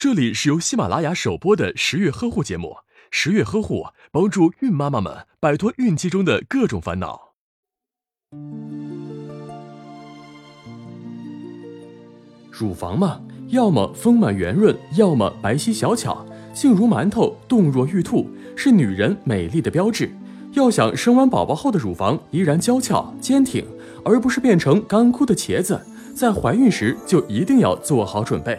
这里是由喜马拉雅首播的十月呵护节目。十月呵护帮助孕妈妈们摆脱孕期中的各种烦恼。乳房嘛，要么丰满圆润，要么白皙小巧，性如馒头，动若玉兔，是女人美丽的标志。要想生完宝宝后的乳房依然娇俏坚挺，而不是变成干枯的茄子，在怀孕时就一定要做好准备。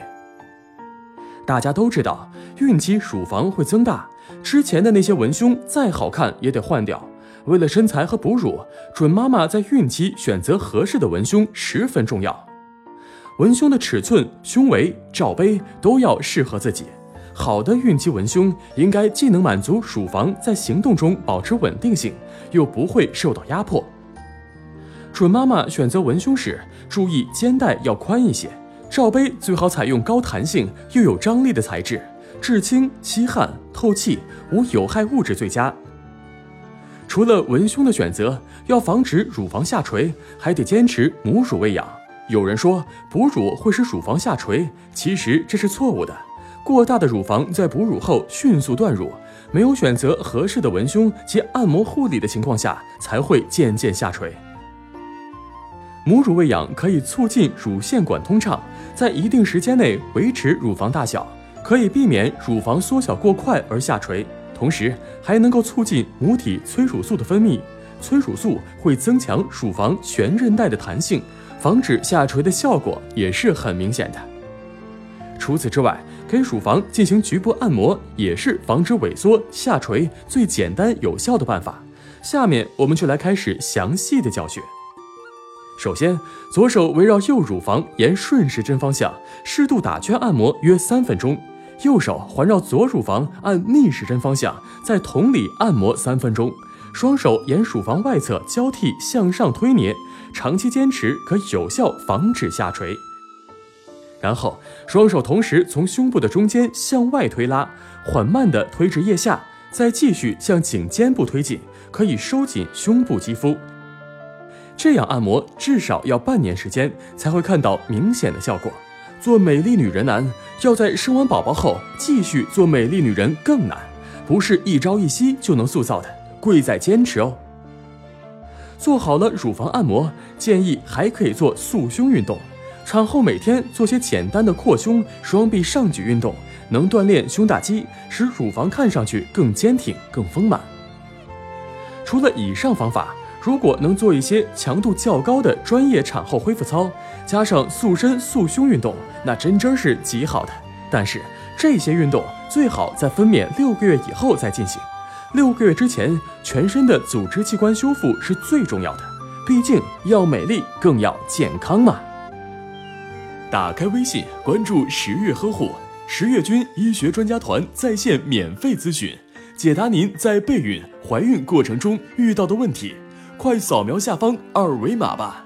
大家都知道，孕期乳房会增大，之前的那些文胸再好看也得换掉。为了身材和哺乳，准妈妈在孕期选择合适的文胸十分重要。文胸的尺寸、胸围、罩杯都要适合自己。好的孕期文胸应该既能满足乳房在行动中保持稳定性，又不会受到压迫。准妈妈选择文胸时，注意肩带要宽一些。罩杯最好采用高弹性又有张力的材质，质轻、吸汗、透气，无有害物质最佳。除了文胸的选择，要防止乳房下垂，还得坚持母乳喂养。有人说哺乳会使乳房下垂，其实这是错误的。过大的乳房在哺乳后迅速断乳，没有选择合适的文胸及按摩护理的情况下，才会渐渐下垂。母乳喂养可以促进乳腺管通畅，在一定时间内维持乳房大小，可以避免乳房缩小过快而下垂，同时还能够促进母体催乳素的分泌。催乳素会增强乳房悬韧带的弹性，防止下垂的效果也是很明显的。除此之外，给乳房进行局部按摩也是防止萎缩下垂最简单有效的办法。下面我们就来开始详细的教学。首先，左手围绕右乳房沿顺时针方向适度打圈按摩约三分钟，右手环绕左乳房按逆时针方向在同里按摩三分钟，双手沿乳房外侧交替向上推捏，长期坚持可有效防止下垂。然后，双手同时从胸部的中间向外推拉，缓慢地推至腋下，再继续向颈肩部推进，可以收紧胸部肌肤。这样按摩至少要半年时间才会看到明显的效果。做美丽女人难，要在生完宝宝后继续做美丽女人更难，不是一朝一夕就能塑造的，贵在坚持哦。做好了乳房按摩，建议还可以做塑胸运动。产后每天做些简单的扩胸、双臂上举运动，能锻炼胸大肌，使乳房看上去更坚挺、更丰满。除了以上方法。如果能做一些强度较高的专业产后恢复操，加上塑身塑胸运动，那真真是极好的。但是这些运动最好在分娩六个月以后再进行，六个月之前全身的组织器官修复是最重要的。毕竟要美丽更要健康嘛。打开微信，关注十月呵护，十月军医学专家团在线免费咨询，解答您在备孕、怀孕过程中遇到的问题。快扫描下方二维码吧。